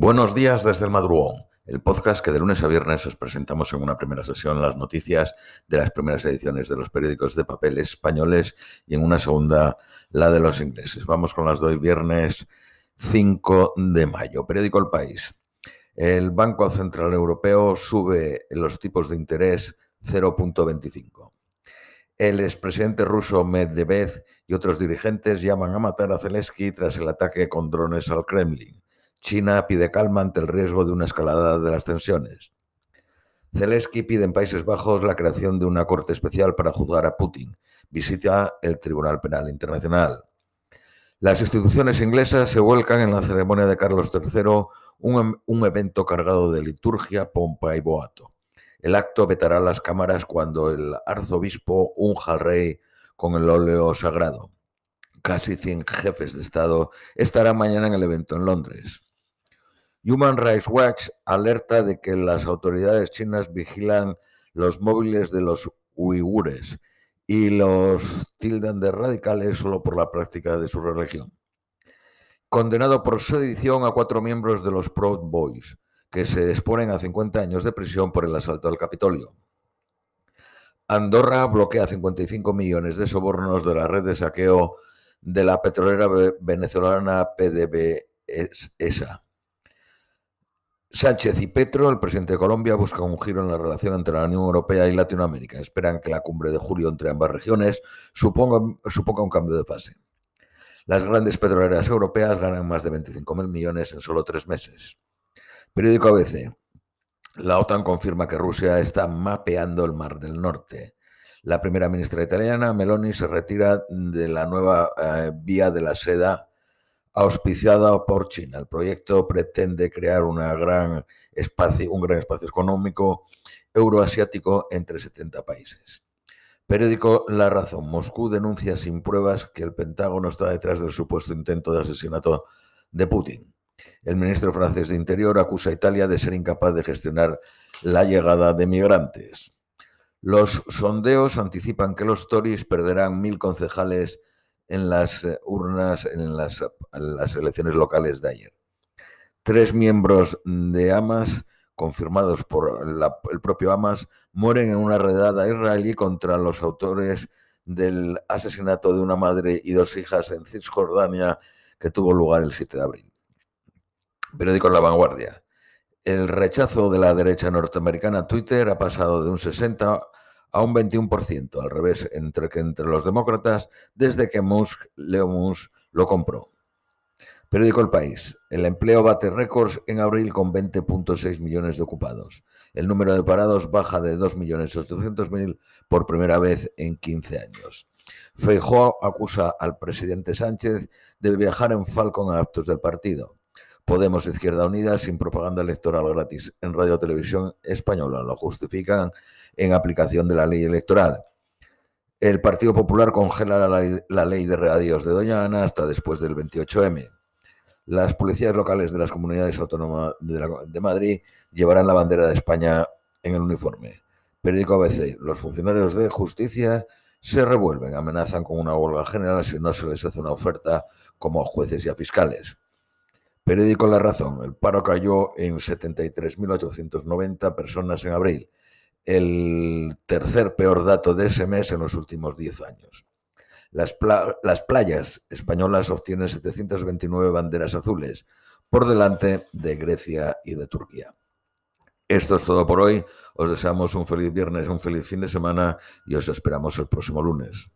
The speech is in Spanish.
Buenos días desde el madrugón, el podcast que de lunes a viernes os presentamos en una primera sesión las noticias de las primeras ediciones de los periódicos de papel españoles y en una segunda la de los ingleses. Vamos con las de viernes 5 de mayo. Periódico El País. El Banco Central Europeo sube los tipos de interés 0.25. El expresidente ruso Medvedev y otros dirigentes llaman a matar a Zelensky tras el ataque con drones al Kremlin. China pide calma ante el riesgo de una escalada de las tensiones. Zelensky pide en Países Bajos la creación de una corte especial para juzgar a Putin. Visita el Tribunal Penal Internacional. Las instituciones inglesas se vuelcan en la ceremonia de Carlos III, un, un evento cargado de liturgia, pompa y boato. El acto vetará las cámaras cuando el arzobispo unja al rey con el óleo sagrado. Casi 100 jefes de Estado estarán mañana en el evento en Londres. Human Rights Watch alerta de que las autoridades chinas vigilan los móviles de los uigures y los tildan de radicales solo por la práctica de su religión. Condenado por sedición a cuatro miembros de los Proud Boys, que se exponen a 50 años de prisión por el asalto al Capitolio. Andorra bloquea 55 millones de sobornos de la red de saqueo de la petrolera venezolana PDVSA. Sánchez y Petro, el presidente de Colombia, buscan un giro en la relación entre la Unión Europea y Latinoamérica. Esperan que la cumbre de julio entre ambas regiones suponga, un cambio de fase. Las grandes petroleras europeas ganan más de 25.000 millones en solo tres meses. Periódico ABC. La OTAN confirma que Rusia está mapeando el Mar del Norte. La primera ministra italiana, Meloni, se retira de la nueva eh, vía de la seda auspiciada por China. El proyecto pretende crear una gran espacio, un gran espacio económico euroasiático entre 70 países. Periódico La Razón. Moscú denuncia sin pruebas que el Pentágono está detrás del supuesto intento de asesinato de Putin. El ministro francés de Interior acusa a Italia de ser incapaz de gestionar la llegada de migrantes. Los sondeos anticipan que los Tories perderán mil concejales en las eh, urnas en las, elecciones locales de ayer. Tres miembros de Hamas, confirmados por el propio Hamas, mueren en una redada israelí contra los autores del asesinato de una madre y dos hijas en Cisjordania que tuvo lugar el 7 de abril. Periódico La Vanguardia. El rechazo de la derecha norteamericana a Twitter ha pasado de un 60 a un 21%, al revés, entre que entre los demócratas, desde que Musk, Leo Musk lo compró. Periódico El País. El empleo bate récords en abril con 20.6 millones de ocupados. El número de parados baja de 2.800.000 por primera vez en 15 años. Feijóo acusa al presidente Sánchez de viajar en Falcon a actos del partido. Podemos Izquierda Unida sin propaganda electoral gratis en Radio Televisión Española. Lo justifican en aplicación de la ley electoral. El Partido Popular congela la ley, de regadíos de Doña Ana hasta después del 28M. Las policías locales de las comunidades autónomas de, Madrid llevarán la bandera de España en el uniforme. Periódico ABC. Los funcionarios de justicia se revuelven, amenazan con una huelga general si no se les hace una oferta como jueces y a fiscales. Periódico La Razón. El paro cayó en 73.890 personas en abril, el tercer peor dato de ese mes en los últimos 10 años. Las, las playas españolas obtienen 729 banderas azules, por delante de Grecia y de Turquía. Esto es todo por hoy. Os deseamos un feliz viernes, un feliz fin de semana y os esperamos el próximo lunes.